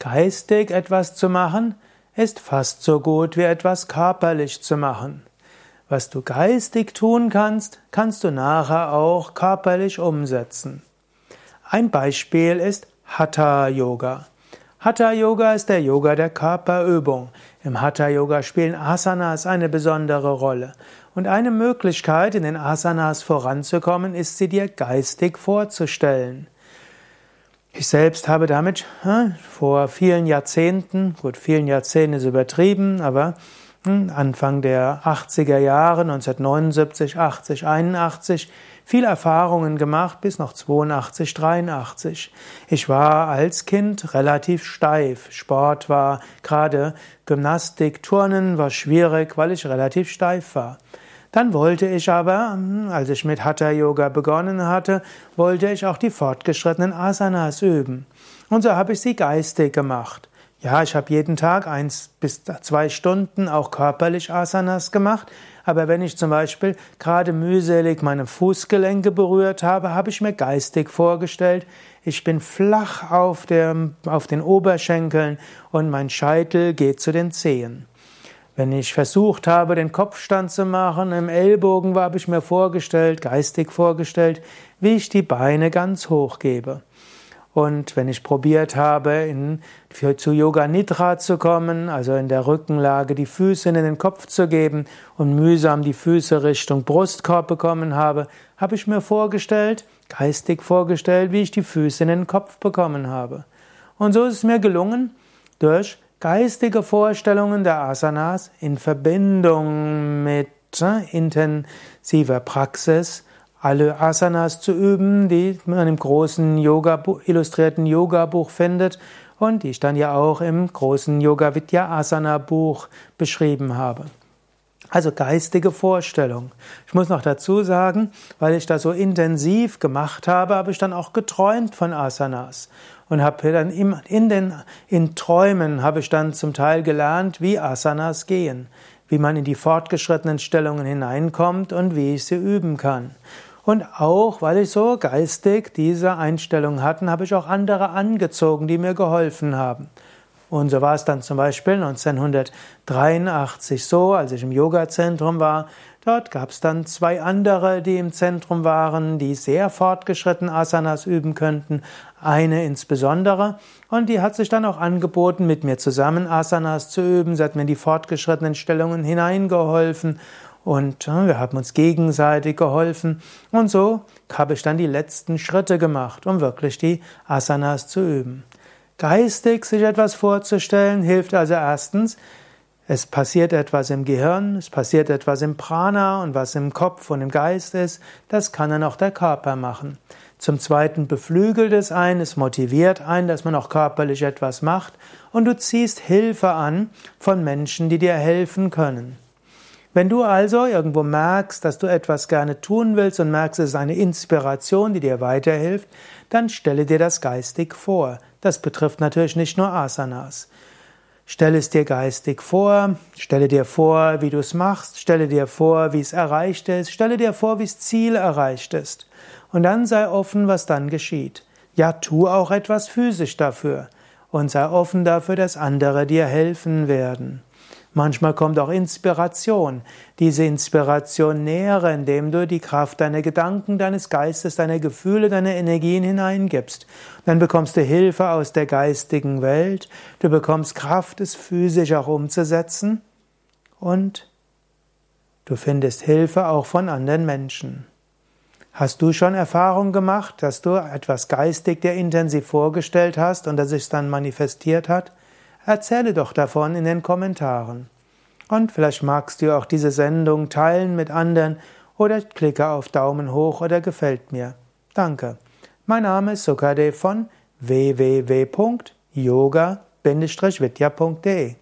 Geistig etwas zu machen, ist fast so gut wie etwas körperlich zu machen. Was du geistig tun kannst, kannst du nachher auch körperlich umsetzen. Ein Beispiel ist Hatha Yoga. Hatha Yoga ist der Yoga der Körperübung. Im Hatha Yoga spielen Asanas eine besondere Rolle. Und eine Möglichkeit, in den Asanas voranzukommen, ist sie dir geistig vorzustellen. Ich selbst habe damit hm, vor vielen Jahrzehnten, gut, vielen Jahrzehnten ist übertrieben, aber hm, Anfang der 80er Jahre, 1979, 80, 81, viel Erfahrungen gemacht bis noch 82, 83. Ich war als Kind relativ steif. Sport war gerade Gymnastik, Turnen war schwierig, weil ich relativ steif war. Dann wollte ich aber, hm, als ich mit Hatha Yoga begonnen hatte, wollte ich auch die fortgeschrittenen Asanas üben. Und so habe ich sie geistig gemacht. Ja, ich habe jeden Tag eins bis zwei Stunden auch körperlich Asanas gemacht, aber wenn ich zum Beispiel gerade mühselig meine Fußgelenke berührt habe, habe ich mir geistig vorgestellt, ich bin flach auf, der, auf den Oberschenkeln und mein Scheitel geht zu den Zehen. Wenn ich versucht habe, den Kopfstand zu machen, im Ellbogen habe ich mir vorgestellt, geistig vorgestellt, wie ich die Beine ganz hoch gebe. Und wenn ich probiert habe, in, für, zu Yoga Nidra zu kommen, also in der Rückenlage die Füße in den Kopf zu geben und mühsam die Füße Richtung Brustkorb bekommen habe, habe ich mir vorgestellt, geistig vorgestellt, wie ich die Füße in den Kopf bekommen habe. Und so ist es mir gelungen, durch geistige Vorstellungen der Asanas in Verbindung mit äh, intensiver Praxis alle Asanas zu üben, die man im großen Yoga illustrierten Yoga Buch findet und die ich dann ja auch im großen Yoga Vidya Asana Buch beschrieben habe. Also geistige Vorstellung. Ich muss noch dazu sagen, weil ich das so intensiv gemacht habe, habe ich dann auch geträumt von Asanas und habe dann in den in Träumen habe ich dann zum Teil gelernt, wie Asanas gehen, wie man in die fortgeschrittenen Stellungen hineinkommt und wie ich sie üben kann. Und auch, weil ich so geistig diese Einstellung hatten, habe ich auch andere angezogen, die mir geholfen haben. Und so war es dann zum Beispiel 1983 so, als ich im Yoga-Zentrum war. Dort gab es dann zwei andere, die im Zentrum waren, die sehr fortgeschritten Asanas üben könnten. Eine insbesondere. Und die hat sich dann auch angeboten, mit mir zusammen Asanas zu üben. Sie hat mir in die fortgeschrittenen Stellungen hineingeholfen. Und wir haben uns gegenseitig geholfen. Und so habe ich dann die letzten Schritte gemacht, um wirklich die Asanas zu üben. Geistig sich etwas vorzustellen hilft also erstens, es passiert etwas im Gehirn, es passiert etwas im Prana und was im Kopf und im Geist ist, das kann dann auch der Körper machen. Zum Zweiten beflügelt es ein, es motiviert ein, dass man auch körperlich etwas macht und du ziehst Hilfe an von Menschen, die dir helfen können. Wenn du also irgendwo merkst, dass du etwas gerne tun willst und merkst, es ist eine Inspiration, die dir weiterhilft, dann stelle dir das geistig vor. Das betrifft natürlich nicht nur Asanas. Stelle es dir geistig vor, stelle dir vor, wie du es machst, stelle dir vor, wie es erreicht ist, stelle dir vor, wie das Ziel erreicht ist. Und dann sei offen, was dann geschieht. Ja, tu auch etwas physisch dafür und sei offen dafür, dass andere dir helfen werden. Manchmal kommt auch Inspiration. Diese Inspiration nähere, indem du die Kraft deiner Gedanken, deines Geistes, deiner Gefühle, deiner Energien hineingibst. Dann bekommst du Hilfe aus der geistigen Welt. Du bekommst Kraft, es physisch auch umzusetzen. Und du findest Hilfe auch von anderen Menschen. Hast du schon Erfahrung gemacht, dass du etwas geistig dir intensiv vorgestellt hast und dass es dann manifestiert hat? Erzähle doch davon in den Kommentaren. Und vielleicht magst du auch diese Sendung teilen mit anderen oder klicke auf Daumen hoch oder gefällt mir. Danke. Mein Name ist Sukade von www.yoga-vidya.de